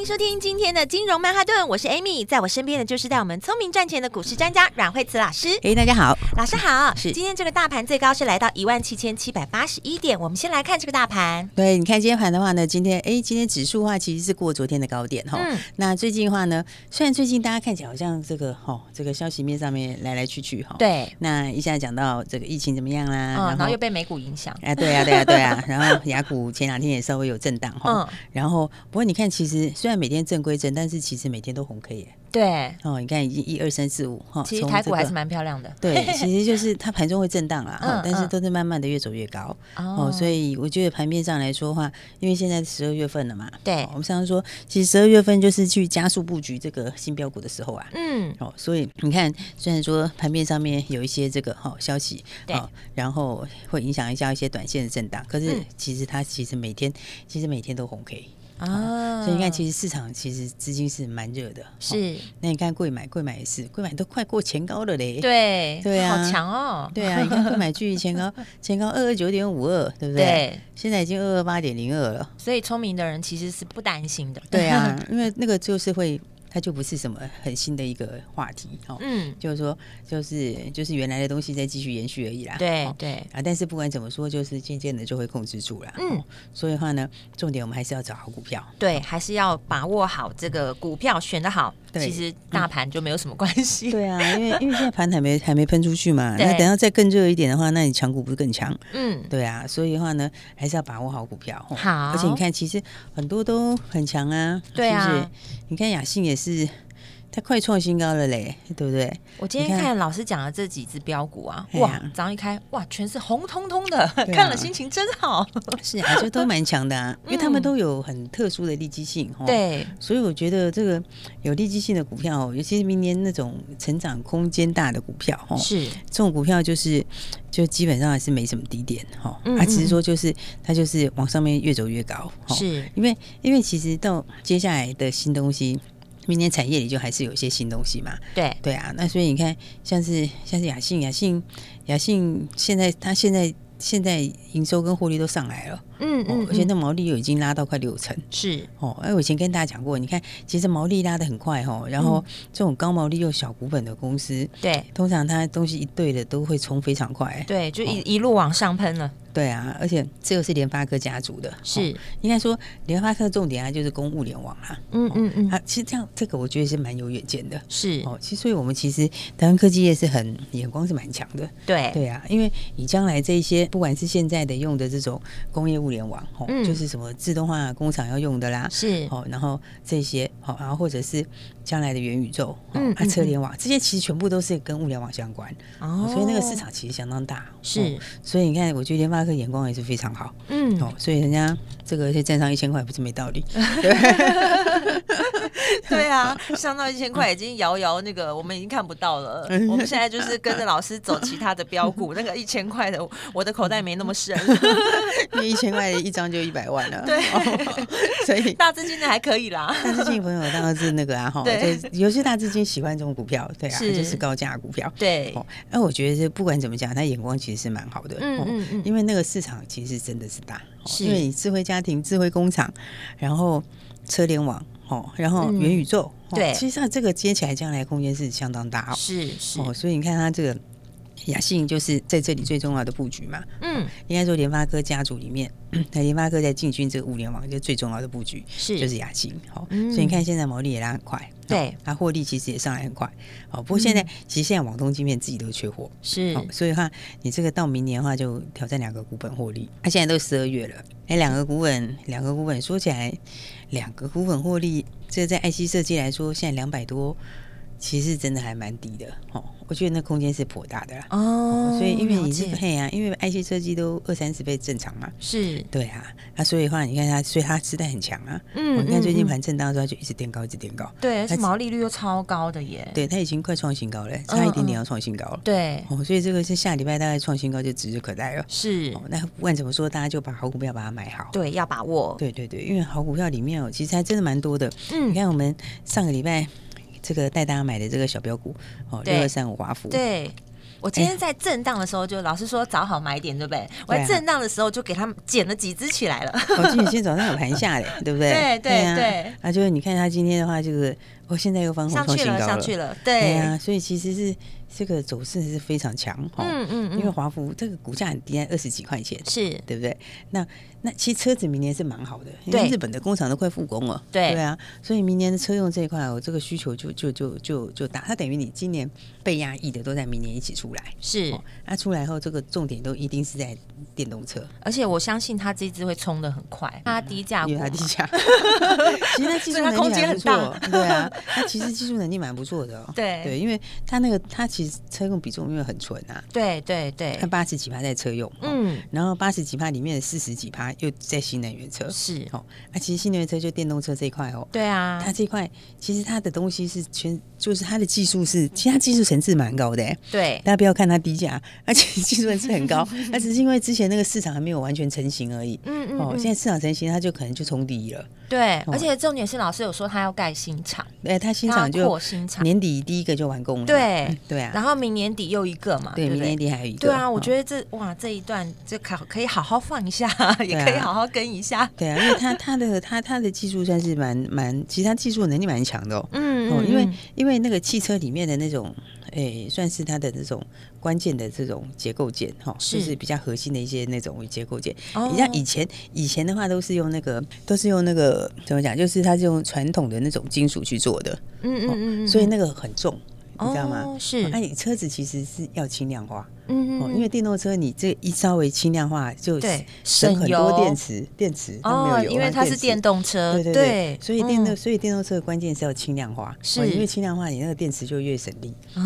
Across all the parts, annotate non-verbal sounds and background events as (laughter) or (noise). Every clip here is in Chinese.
迎收听今天的金融曼哈顿，我是 Amy，在我身边的就是带我们聪明赚钱的股市专家阮慧慈老师。哎，大家好，老师好。是，今天这个大盘最高是来到一万七千七百八十一点。我们先来看这个大盘。对，你看今天盘的话呢，今天哎，今天指数的话其实是过昨天的高点哈。嗯。那最近的话呢，虽然最近大家看起来好像这个哈，这个消息面上面来来去去哈。对。那一下讲到这个疫情怎么样啦？嗯。然后又被美股影响。哎，对啊，对啊，对啊。然后雅股前两天也稍微有震荡哈。(laughs) 嗯。然后不过你看，其实虽然每天正规。但是其实每天都红 K 耶。对哦，你看已经一二三四五哈，其实台股还是蛮漂亮的。对，其实就是 (laughs) 它盘中会震荡啦，嗯，但是都是慢慢的越走越高。哦，所以我觉得盘面上来说的话，因为现在十二月份了嘛，对，我们常常说，其实十二月份就是去加速布局这个新标股的时候啊。嗯，哦，所以你看，虽然说盘面上面有一些这个好消息，对，然后会影响一下一些短线的震荡，可是其实它其实每天其实每天都红 K。啊，所以你看，其实市场其实资金是蛮热的。是，那你看贵买，贵买也是，贵买都快过前高了嘞。对，对啊，好强哦。对啊，你看贵买距离前高，(laughs) 前高二二九点五二，对不对？对，现在已经二二八点零二了。所以聪明的人其实是不担心的。对啊，(laughs) 因为那个就是会。它就不是什么很新的一个话题哦，嗯，就是说，就是就是原来的东西在继续延续而已啦，对对。啊，但是不管怎么说，就是渐渐的就会控制住了，嗯，所以的话呢，重点我们还是要找好股票，对，还是要把握好这个股票选的好，对，其实大盘就没有什么关系，对啊，因为因为现在盘还没 (laughs) 还没喷出去嘛，那等到再更热一点的话，那你强股不是更强？嗯，对啊，所以的话呢，还是要把握好股票，好，而且你看，其实很多都很强啊，对啊，你看雅信也是。是，它快创新高了嘞，对不对？我今天看。老师讲的这几只标股啊，哇，早上一开，哇，全是红彤彤的，看了心情真好。是啊，就都蛮强的啊，(laughs) 因为他们都有很特殊的利基性，对，所以我觉得这个有利基性的股票，尤其是明年那种成长空间大的股票，哈，是。这种股票，就是就基本上还是没什么低点，哈，它只是说就是它就是往上面越走越高，是。因为因为其实到接下来的新东西。明年产业里就还是有一些新东西嘛，对对啊，那所以你看，像是像是雅信，雅信，雅信，现在它现在现在营收跟获利都上来了。嗯嗯，而且那毛利又已经拉到快六成，是哦。哎，我以前跟大家讲过，你看，其实毛利拉的很快哦。然后这种高毛利又小股本的公司，对，通常它东西一对的都会冲非常快，对，就一一路往上喷了。对啊，而且这个是联发科家族的，是。应该说联发科重点啊，就是攻物联网啊。嗯嗯嗯，啊，其实这样这个我觉得是蛮有远见的，是。哦。其实所以我们其实台湾科技业是很眼光是蛮强的，对。对啊，因为你将来这一些不管是现在的用的这种工业物。互联网哦，就是什么自动化工厂要用的啦，是。哦，然后这些好，然后或者是将来的元宇宙，嗯，啊，车联网这些其实全部都是跟物联网相关哦，所以那个市场其实相当大，是，所以你看，我觉得联发科眼光也是非常好，嗯，哦，所以人家这个就站上一千块不是没道理，(laughs) (laughs) 对啊，上到一千块已经遥遥那个我们已经看不到了，我们现在就是跟着老师走其他的标股，(laughs) 那个一千块的我的口袋没那么深，因为一千块。一张就一百万了，对，所以大资金的还可以啦。大资金朋友当然是那个啊，哈，对，(laughs) 尤其大资金喜欢这种股票，对啊，就是高价股票，对。那我觉得不管怎么讲，他眼光其实是蛮好的，嗯嗯嗯，因为那个市场其实真的是大，因为你智慧家庭、智慧工厂，然后车联网，哦，然后元宇宙，对，其实上这个接起来将来空间是相当大哦，是是，哦，所以你看它这个。亚信就是在这里最重要的布局嘛，嗯，应该说联发科家族里面，(clears throat) 那联发科在进军这个物联网就最重要的布局是。就是雅信，好，所以你看现在毛利也拉很快，对，它获利其实也上来很快，好，不过现在其实现在网通晶片自己都缺货，是，所以的话你这个到明年的话就挑战两个股本获利，它现在都十二月了，哎，两个股本，两个股本说起来，两个股本获利，这在 IC 设计来说现在两百多。其实真的还蛮低的哦。我觉得那空间是颇大的啦。哦，所以因为你是配啊，因为 IC 设计都二三十倍正常嘛，是。对啊，那所以的话你看它，所以它时代很强啊，嗯，你看最近盘震荡的时候就一直垫高，一直垫高，对，而且毛利率又超高的耶，对，它已经快创新高了，差一点点要创新高了，对，哦，所以这个是下礼拜大概创新高就指日可待了，是，那不管怎么说，大家就把好股票把它买好，对，要把握，对对对，因为好股票里面哦，其实还真的蛮多的，嗯，你看我们上个礼拜。这个带大家买的这个小标股哦，六二三五华孚。对，我今天在震荡的时候，就老师说找好买点，对不对？我在震荡的时候就给他们捡了几只起来了。我今天早上有盘下嘞，对不对？(laughs) 对对对。啊，就是你看他今天的话，就是我现在又翻红创新高了，上去了，对啊，所以其实是这个走势是非常强哈。嗯嗯，因为华孚这个股价很低，在二十几块钱，是对不对？那。那其实车子明年是蛮好的，因为日本的工厂都快复工了。对对啊，所以明年的车用这一块，我这个需求就就就就就大。它等于你今年被压抑的都在明年一起出来。是，那、哦、出来后，这个重点都一定是在电动车。而且我相信它这一支会冲的很快，它低价，因为它低价。(laughs) 其实它技术能力还不错，对啊，(laughs) 它其实技术能力蛮不错的哦。(laughs) 对。对，因为它那个它其实车用比重因为很纯啊。对对对，它八十几趴在车用，嗯，然后八十几趴里面的四十几趴又在新能源。车。是。哦，那、啊、其实新能源车就电动车这一块哦，对啊，它这一块其实它的东西是全，就是它的技术是，其实它技术层次蛮高的，对，大家不要看它低价，而且技术层次很高，(laughs) 那只是因为之前那个市场还没有完全成型而已，嗯，嗯嗯，哦，现在市场成型，它就可能就冲第一了，对，哦、而且重点是老师有说他要盖新厂，对，他新厂就年底第一个就完工了，对、嗯、对啊，然后明年底又一个嘛，对，对对明年底还有一个，对啊，我觉得这哇这一段就可可以好好放一下，也可以好好跟一下，对啊，因为。他他的他他的技术算是蛮蛮，其实他技术能力蛮强的哦。嗯，哦，因为因为那个汽车里面的那种，诶，算是它的这种关键的这种结构件哈，就是比较核心的一些那种结构件。你像以前以前的话，都是用那个都是用那个怎么讲？就是它是用传统的那种金属去做的。嗯嗯嗯，所以那个很重，你知道吗？是。那你车子其实是要轻量化。嗯嗯，因为电动车你这一稍微轻量化，就省很多电池，电池它没有油，因为它是电动车，对对对，所以电动所以电动车的关键是要轻量化，是。因为轻量化你那个电池就越省力。哦，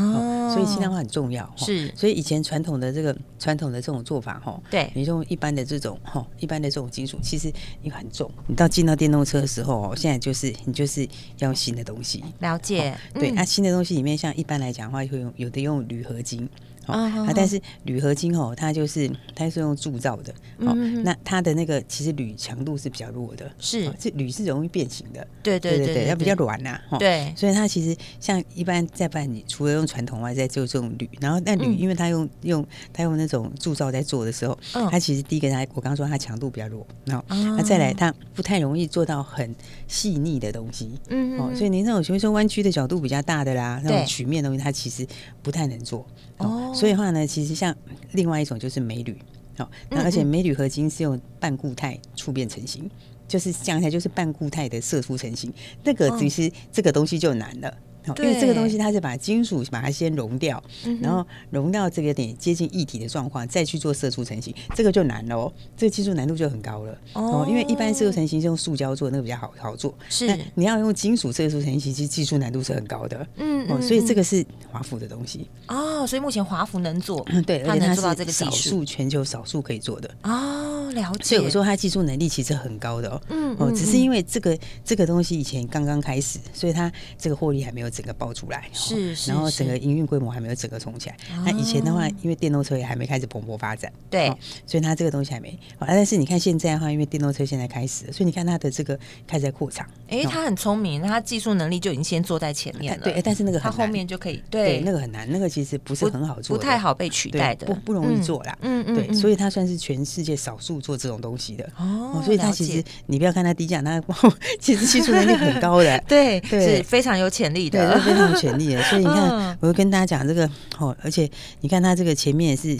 所以轻量化很重要，是，所以以前传统的这个传统的这种做法哈，对，你用一般的这种哈，一般的这种金属，其实你很重，你到进到电动车的时候哦，现在就是你就是要用新的东西，了解，对，那新的东西里面像一般来讲的话，会用有的用铝合金。啊，但是铝合金哦，它就是它是用铸造的，哦，那它的那个其实铝强度是比较弱的，是，这铝是容易变形的，对对对对，它比较软呐，对，所以它其实像一般在办，你除了用传统外，在做这种铝，然后那铝因为它用用它用那种铸造在做的时候，它其实第一个它我刚刚说它强度比较弱，然后那再来它不太容易做到很细腻的东西，嗯哦，所以您那种比如说弯曲的角度比较大的啦，那种曲面的东西它其实不太能做，哦。所以的话呢，其实像另外一种就是镁铝，好，那而且镁铝合金是用半固态触变成型，就是讲起来就是半固态的射出成型，那个其实这个东西就难了。因为这个东西它是把金属把它先熔掉，然后熔到这个点接近液体的状况，再去做射出成型，这个就难了哦，这个技术难度就很高了哦。因为一般射出成型是用塑胶做，那个比较好好做，是你要用金属射出成型，其实技术难度是很高的。嗯，哦，所以这个是华孚的东西哦。所以目前华孚能做，对，它能做到这个技术，少数全球少数可以做的哦。了解。所以我说它技术能力其实很高的哦。嗯，哦，只是因为这个这个东西以前刚刚开始，所以它这个获利还没有。整个爆出来是，然后整个营运规模还没有整个冲起来。那以前的话，因为电动车也还没开始蓬勃发展，对，所以它这个东西还没。但是你看现在的话，因为电动车现在开始，所以你看它的这个开始在扩厂。哎，它很聪明，它技术能力就已经先坐在前面了。对，但是那个它后面就可以对那个很难，那个其实不是很好做，不太好被取代的，不不容易做啦。嗯嗯，对，所以它算是全世界少数做这种东西的哦。所以它其实你不要看它低价，它 (laughs) 其实技术能力很高的，(laughs) 对，是非常有潜力的，非常有潜力。所以你看，我会跟大家讲这个哦，而且你看它这个前面是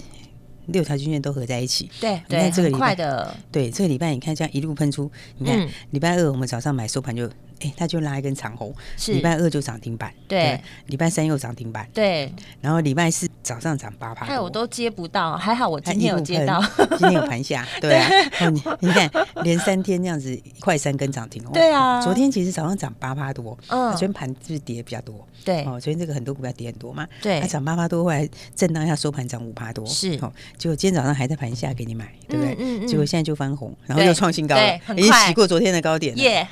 六条均线都合在一起，对，你看这个礼拜的，对，这个礼拜你看这样一路喷出，你看礼拜二我们早上买收盘就哎，它就拉一根长红，礼拜二就涨停板，对，礼拜三又涨停板，对，然后礼拜四早上涨八趴，哎，我都接不到，还好我今天有接到，今天有盘下，(laughs) 对啊，你你看连三天这样子，快三根涨停哦，(laughs) 对啊，昨天其实早上涨八趴多，嗯，昨天盘是跌比较多，对，哦，昨天这个很多股票跌很多嘛，对，它涨八趴多，后来震荡一下收盘涨五趴多，是，哦，结果今天早上还在盘下给你买，对不对？嗯，结果现在就翻红，然后又创新高了，已经洗过昨天的高点，耶，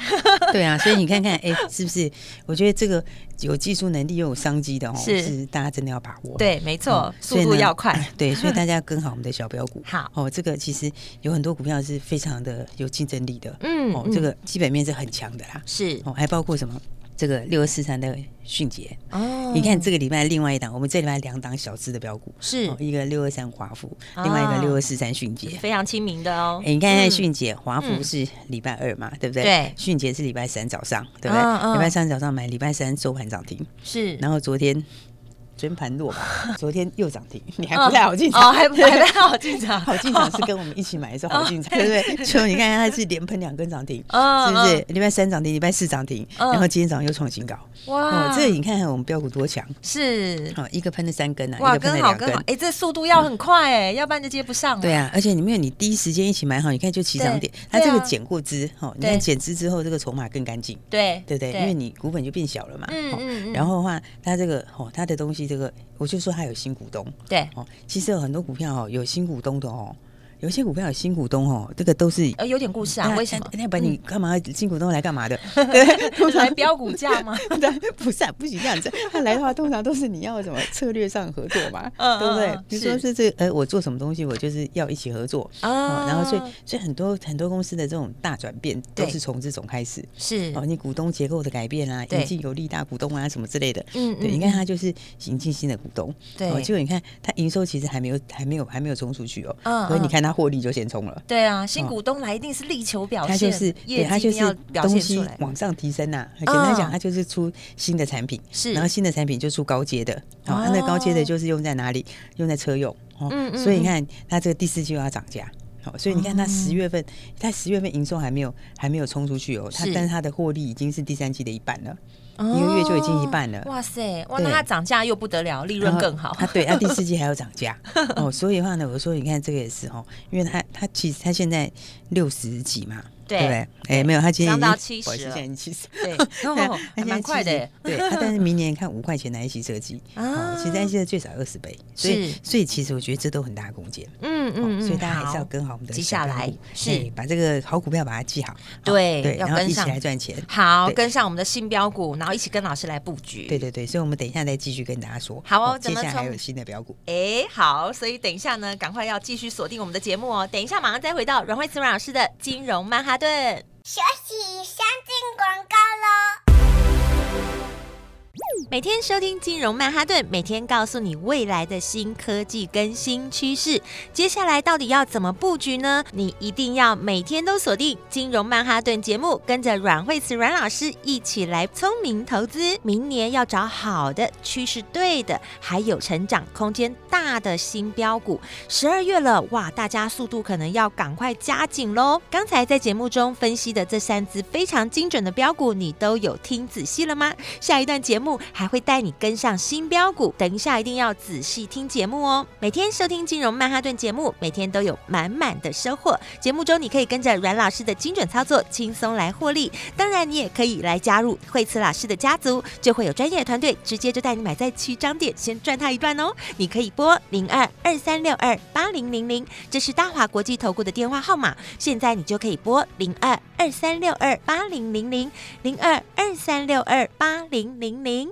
对啊，所以你看看，哎，是不是？我觉得这个有技术能力又有商机的哦，是。大家真的要把握，对，没错，速度要快，(laughs) 对，所以 (laughs) 大家跟好我们的小标股，好。哦，这个其实有很多股票是非常的有竞争力的，嗯，哦，这个基本面是很强的啦，是。哦，还包括什么？这个六二四三的迅捷哦，你看这个礼拜另外一档，我们这礼拜两档小资的标股是一个六二三华孚，另外一个六二四三迅捷，非常亲民的哦。你看看迅捷，华孚是礼拜二嘛，对不对？对，迅捷是礼拜三早上，对不对？礼拜三早上买，礼拜三收盘涨停，是。然后昨天。全盘落吧，(laughs) 昨天又涨停，你还不太好进场，哦，还不太好进场，(laughs) 好进场是跟我们一起买的时候好进场，对不对？就你看它是连喷两根涨停，是不是？礼拜三涨停，礼拜四涨停，然后今天早上又创新高，哇！这个你看看我们标股多强，是，一个喷了三根啊，哇，根好根。好，哎，这速度要很快哎，要不然就接不上。对啊，而且你没有你第一时间一起买好，你看就起涨点，它这个减过资，哈，你看减资之后这个筹码更干净，对对不对，因为你股本就变小了嘛，嗯嗯，然后的话，它这个哦，它的东西这个，我就说。他有新股东，对哦，其实有很多股票哦，有新股东的哦。有些股票有新股东哦，这个都是呃有点故事啊。为什么？那把你干嘛？新股东来干嘛的？(laughs) 通常来标股价吗？(laughs) 对，不是，不许这样子。他来的话，通常都是你要什么策略上合作嘛，(laughs) 对不对？比如说是这呃，我做什么东西，我就是要一起合作啊。然后所以所以很多很多公司的这种大转变，都是从这种开始。是哦，你股东结构的改变啊，引进有利大股东啊，什么之类的。嗯，对，你看他就是引进新的股东。对，结果你看他营收其实还没有还没有还没有冲出去哦。嗯，所以你看他。获利就先冲了，对啊，新股东来一定是力求表现，他就是对，他就是东西往上提升呐。简单讲，他就是出新的产品，是，然后新的产品就出高阶的，哦，他那高阶的就是用在哪里？用在车用，哦，所以你看，他这个第四季又要涨价，好，所以你看他十月份，他十月份营收还没有还没有冲出去哦，他但是他的获利已经是第三季的一半了。一个月就已经一半了，哇塞！哇，那它涨价又不得了，利润更好。它对，它 (laughs) 第四季还要涨价哦，所以的话呢，我说你看这个也是哦，因为它它其实它现在六十几嘛。对？哎，没有，他今年涨到七十，现在已经七十，(laughs) 对，还蛮快的。对，他但是明年看五块钱的 IC 设计 (laughs) 啊，其实 IC 的最少二十倍，所以所以其实我觉得这都很大的空间。嗯嗯，所以大家还是要跟好我们的接下来，是把这个好股票把它记好。对对，要跟上来赚钱。好，跟上我们的新标股，然后一起跟老师来布局。对对对，所以我们等一下再继续跟大家说。好哦，接下来还有新的标股。哎，好，所以等一下呢，赶快要继续锁定我们的节目哦。等一下马上再回到阮慧慈阮老师的金融曼哈顿。休息，先进广告喽。每天收听金融曼哈顿，每天告诉你未来的新科技跟新趋势。接下来到底要怎么布局呢？你一定要每天都锁定金融曼哈顿节目，跟着阮慧慈阮老师一起来聪明投资。明年要找好的趋势对的，还有成长空间大的新标股。十二月了，哇，大家速度可能要赶快加紧喽。刚才在节目中分析的这三只非常精准的标股，你都有听仔细了吗？下一段节目还。会带你跟上新标股，等一下一定要仔细听节目哦。每天收听金融曼哈顿节目，每天都有满满的收获。节目中你可以跟着阮老师的精准操作，轻松来获利。当然，你也可以来加入慧慈老师的家族，就会有专业团队直接就带你买在起涨点，先赚他一段哦。你可以拨零二二三六二八零零零，这是大华国际投顾的电话号码。现在你就可以拨零二二三六二八零零零零二二三六二八零零零。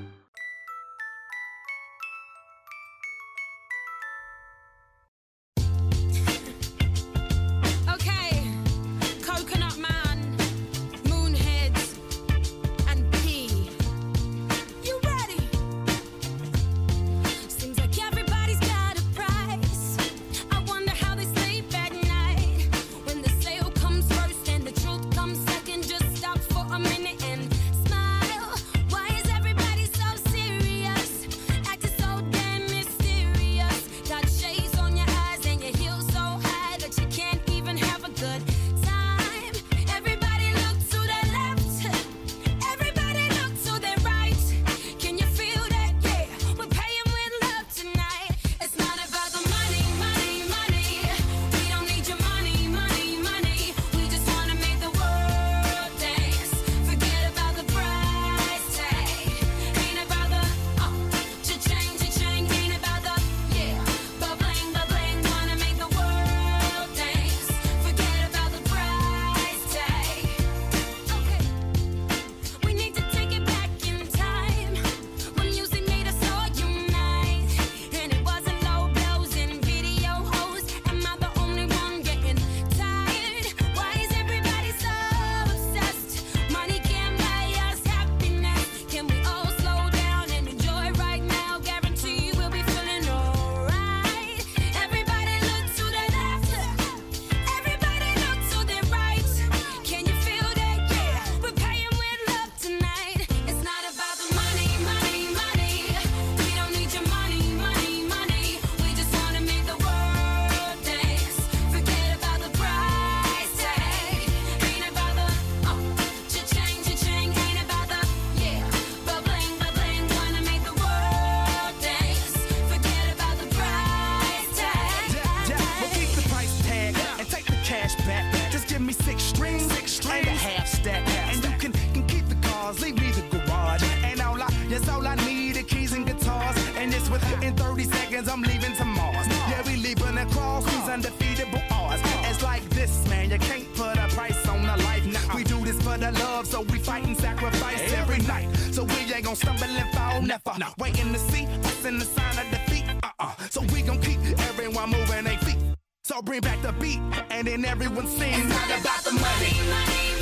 so we fight and sacrifice every night. So we ain't gonna stumble and fall, never. No. Waiting to see us in the sign of defeat. Uh-uh. So we gonna keep everyone moving their feet. So bring back the beat, and then everyone sings. It's not about the money. money.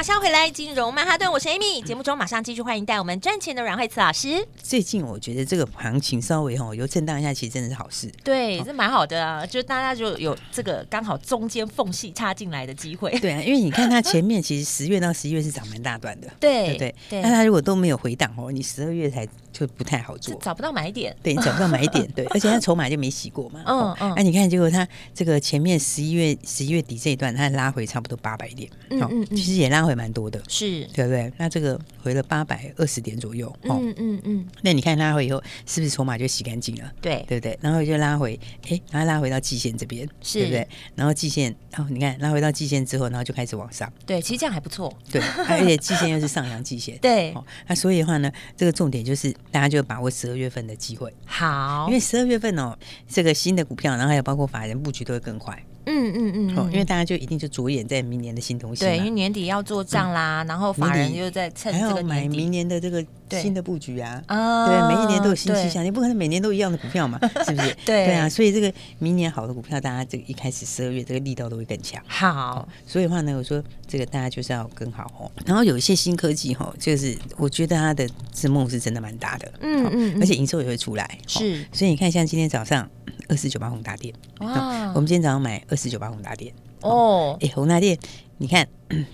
马上回来，金融曼哈顿，我是 Amy。节目中马上继续欢迎带我们赚钱的阮慧慈老师。最近我觉得这个行情稍微哈有震荡一下，其实真的是好事。对，这蛮好的啊，就大家就有这个刚好中间缝隙插进来的机会。对啊，因为你看它 (laughs) 前面其实十月到十一月是涨蛮大段的，对对对。那它如果都没有回档哦，你十二月才就不太好做，找不到买点。对，你找不到买点，对，而且他筹码就没洗过嘛。嗯嗯。那你看，结果他这个前面十一月十一月底这一段，他拉回差不多八百点，嗯嗯，其实也拉回蛮多的，是对不对？那这个回了八百二十点左右，嗯嗯嗯。那你看拉回以后，是不是筹码就洗干净了？对，对不对？然后就拉回，哎，然后拉回到季线这边，是对不对？然后季线，哦，你看拉回到季线之后，然后就开始往上。对，其实这样还不错。对，而且季线又是上扬季线。(laughs) 对。那所以的话呢，这个重点就是大家就把握十二月份的机会。好，因为十二月份哦，这个新的股票，然后还有包括法人布局都会更快。嗯嗯嗯，哦，因为大家就一定就着眼在明年的新东西。对，因为年底要做账啦，然后法人又在趁这个买明年的这个新的布局啊。啊，对，每一年都有新气象，你不可能每年都一样的股票嘛，是不是？(laughs) 对对啊，所以这个明年好的股票，大家这个一开始十二月这个力道都会更强。好，所以的话呢，我说这个大家就是要更好哦。然后有一些新科技哈，就是我觉得它的这梦是真的蛮大的。嗯嗯，而且营收也会出来。是，所以你看，像今天早上二四九八宏达店，哇，我们今天早上买二四九八宏达店。哦，哎，宏达店，你看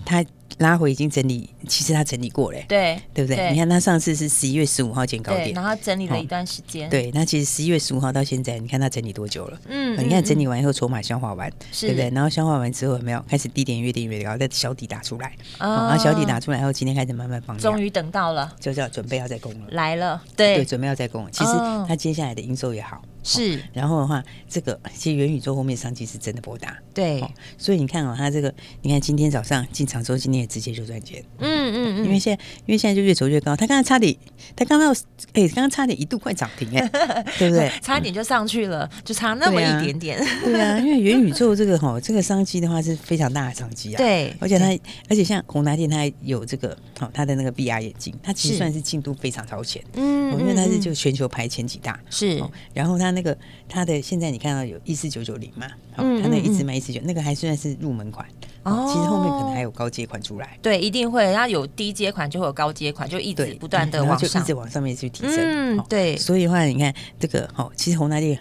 它拉回已经整理，其实它整理过了，对对不对？你看它上次是十一月十五号见高点，然后整理了一段时间。对，那其实十一月十五号到现在，你看它整理多久了？嗯，你看整理完以后，筹码消化完，对不对？然后消化完之后，有没有开始低点越低越高，再小底打出来？然后小底打出来后，今天开始慢慢放。终于等到了，就是要准备要再攻了。来了，对对，准备要再攻了。其实它接下来的营收也好。是，然后的话，这个其实元宇宙后面商机是真的博大，对，所以你看哦，它这个，你看今天早上进场之后，今天也直接就赚钱，嗯嗯嗯，因为现在，因为现在就越走越高，它刚才差点，它刚刚要，哎，刚刚差点一度快涨停，哎，(laughs) 对不对？(laughs) 差点就上去了，就差那么一点点，对啊，因为元宇宙这个哈，这个商机的话是非常大的商机啊，对，而且它，而且像宏达电，它有这个，好，它的那个 VR 眼镜，它其实算是进度非常超前，嗯，因为它是就全球排前几大，是，然后它那个它的。现在你看到有一四九九零嘛？嗯，他那一直卖一四九，那个还算是入门款哦。其实后面可能还有高阶款出来。对，一定会。它有低阶款，就会有高阶款，就一直不断的往上，就一直往上面去提升。嗯，对。所以的话，你看这个哦，其实宏达电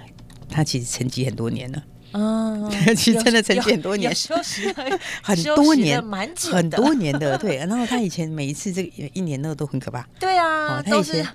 它其实沉寂很多年了。嗯，(laughs) 其实真的沉寂很多年，休息 (laughs) 很多年，很多年的。对，然后他以前每一次这个一年那个都很可怕。对啊，他以前。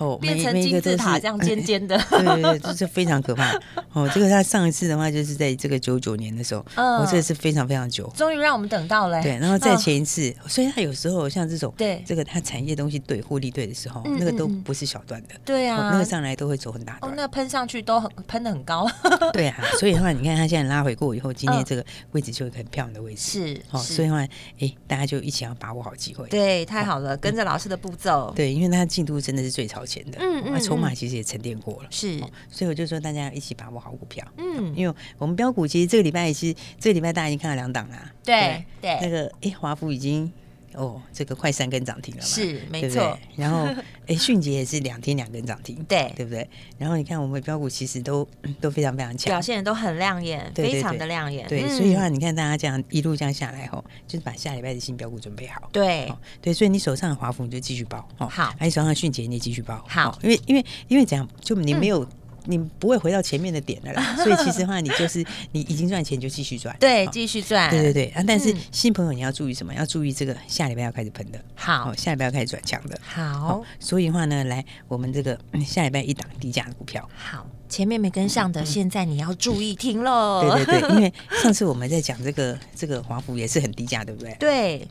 哦，变成金字塔这样尖尖的，对对对，这是非常可怕。哦，这个他上一次的话，就是在这个九九年的时候，哦，这个是非常非常久，终于让我们等到了。对，然后再前一次，所以他有时候像这种，对这个他产业东西对获利对的时候，那个都不是小段的。对啊，那个上来都会走很大的。哦，那喷上去都很喷的很高。对啊，(laughs) 所以的话，你看他现在拉回过以后，今天这个位置就一个很漂亮的位置。是，哦，所以的话，哎，大家就一起要把握好机会。对，太好了，跟着老师的步骤。对，因为他进度真的是最超前的。嗯嗯。筹码其实也沉淀过了，是，所以我就说大家一起把握好股票，嗯，因为我们标股其实这个礼拜也是这个礼拜大家已经看了两档啦，对对，那个哎华孚已经哦这个快三根涨停了嘛，是没错，然后 (laughs) 哎迅捷也是两天两根涨停，对。对不对？然后你看我们标股其实都都非常非常强，表现都很亮眼，非常的亮眼，对，所以的话你看大家这样一路这样下来后，就是把下礼拜的新标股准备好，对。对，所以你手上的华孚你就继续包哦，好，还有手上的迅捷你也继续包，好，因为因为因为这样就你没有。你不会回到前面的点的啦，(laughs) 所以其实的话，你就是你已经赚钱就继续赚，对，继续赚，对对对啊！但是新朋友你要注意什么？要注意这个下礼拜要开始喷的，好，下礼拜要开始转强的，好。所以的话呢，来我们这个下礼拜一档低价的股票，好，前面没跟上的，现在你要注意听喽。对对对，因为上次我们在讲这个这个华府也是很低价，对不对？对。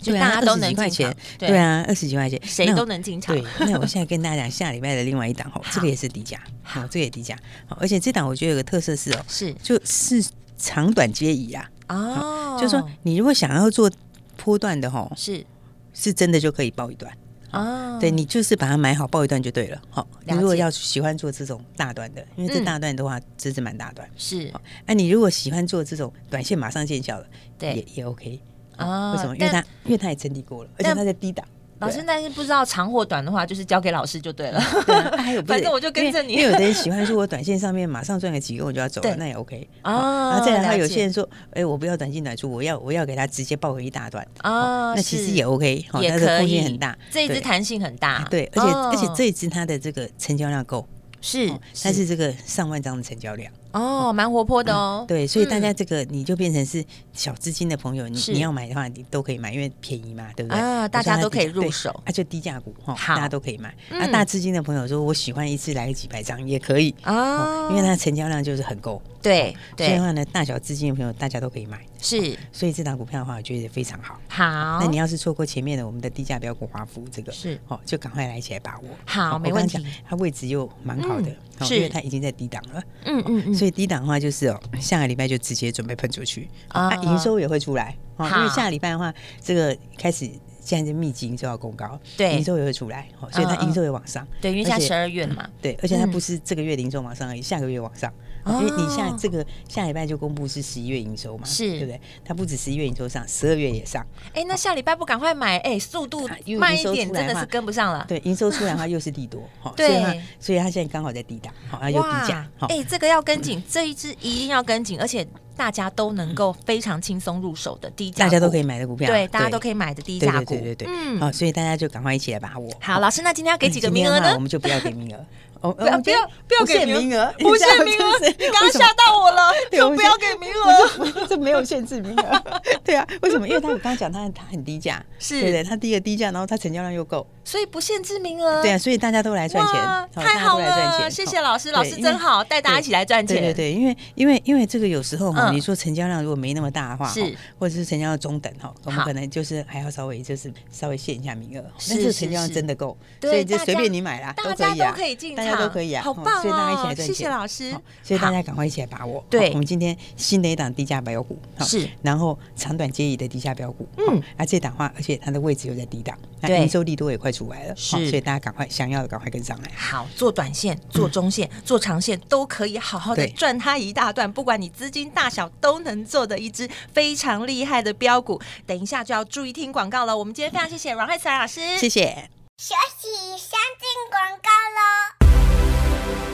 就大家都能进场，对啊，二十几块钱，谁都能进场。对，那我现在跟大家讲下礼拜的另外一档哦，这个也是低价，好，这个也低价，而且这档我觉得有个特色是哦，是就是长短皆宜啊，哦，就是说你如果想要做波段的哈，是是真的就可以报一段哦，对你就是把它买好报一段就对了，好，你如果要喜欢做这种大段的，因为这大段的话真是蛮大段，是，那你如果喜欢做这种短线马上见效的，对，也也 OK。哦，为什么？因为他因为他也整理过了，而且他在低档。老师，但是不知道长或短的话，就是交给老师就对了。(laughs) 还有，(laughs) 反正我就跟着你。因为有的人喜欢说，我短线上面马上赚个几个我就要走了，那也 OK。哦。然后再来，有些人说，哎，我不要短进短出，我要我要给他直接报回一大段。哦。那其实也 OK，也可以。空间很大，这一支弹性很大。对，而且而且这一支它的这个成交量够。是，它是这个上万张的成交量。哦，蛮活泼的哦。对，所以大家这个你就变成是小资金的朋友，你你要买的话，你都可以买，因为便宜嘛，对不对？啊，大家都可以入手，啊，就低价股哈，大家都可以买。啊，大资金的朋友说，我喜欢一次来个几百张也可以啊，因为它成交量就是很够。对，所以的话呢，大小资金的朋友大家都可以买。是，所以这档股票的话，我觉得非常好。好，那你要是错过前面的我们的低价标股华孚这个，是哦，就赶快来起来把握。好，没问题。它位置又蛮好的，是因为它已经在低档了。嗯嗯嗯。所以低档的话，就是哦，下个礼拜就直接准备喷出去啊，营收也会出来。哦，因为下个礼拜的话，这个开始现在就密集营收要公告，对，营收也会出来，所以它营收也往上。对，因为现在十二月了嘛。对，而且它不是这个月营收往上而已，下个月往上。因为你下这个下礼拜就公布是十一月营收嘛，是对不对？它不止十一月营收上，十二月也上。哎，那下礼拜不赶快买？哎，速度慢一点，真的是跟不上了。对，营收出来的话又是利多，(laughs) 对，所以它现在刚好在低档，好，又低价。哎，这个要跟紧，这一支一定要跟紧，而且大家都能够非常轻松入手的低价，大家都可以买的股票，对，大家都可以买的低价股，对对对对，嗯，好，所以大家就赶快一起来把握。好，老师，那今天要给几个名额呢？我们就不要给名额。(laughs) 哦，不要不要不要给名额，不限名额，(laughs) 你刚刚吓到我了，(laughs) 就不要给名额，这没有限制名额，(laughs) 对啊，为什么？因为他刚刚讲他他很低价，是。对对，他第一个低价，然后他成交量又够，所以不限制名额，对啊，所以大家都来赚钱，太好了，谢谢老师，老师真好，带大家一起来赚钱，对对对，因为因为因为这个有时候哈，你说成交量如果没那么大的话，是或者是成交量中等哈，我们可能就是还要稍微就是稍微限一下名额，但是成交量真的够，所以就随便你买啦，大家都可以进家都可以啊，好。所以大家一起来赚钱，谢谢老师。所以大家赶快一起来把握。对，我们今天新的一档低价标股是，然后长短皆宜的低价标股。嗯，啊，这档话，而且它的位置又在低档，那营收利多也快出来了。是，所以大家赶快想要的赶快跟上来。好，做短线、做中线、做长线都可以好好的赚它一大段。不管你资金大小，都能做的一支非常厉害的标股。等一下就要注意听广告了。我们今天非常谢谢阮慧慈老师，谢谢。学习，先进广告喽。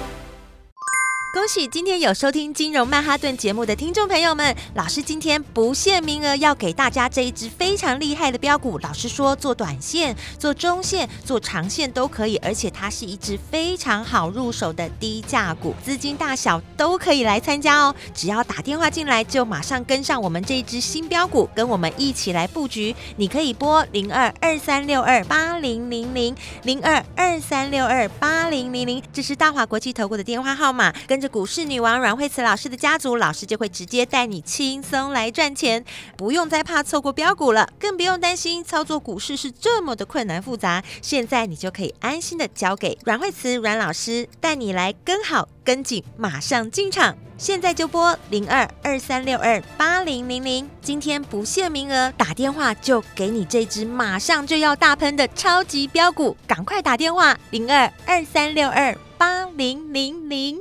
恭喜今天有收听金融曼哈顿节目的听众朋友们，老师今天不限名额要给大家这一支非常厉害的标股。老师说做短线、做中线、做长线都可以，而且它是一支非常好入手的低价股，资金大小都可以来参加哦。只要打电话进来，就马上跟上我们这一支新标股，跟我们一起来布局。你可以拨零二二三六二八零零零零二二三六二八零零零，这是大华国际投顾的电话号码，跟。股市女王阮慧慈老师的家族，老师就会直接带你轻松来赚钱，不用再怕错过标股了，更不用担心操作股市是这么的困难复杂。现在你就可以安心的交给阮慧慈阮老师带你来跟好跟紧，马上进场。现在就拨零二二三六二八零零零，今天不限名额，打电话就给你这支马上就要大喷的超级标股，赶快打电话零二二三六二八零零零。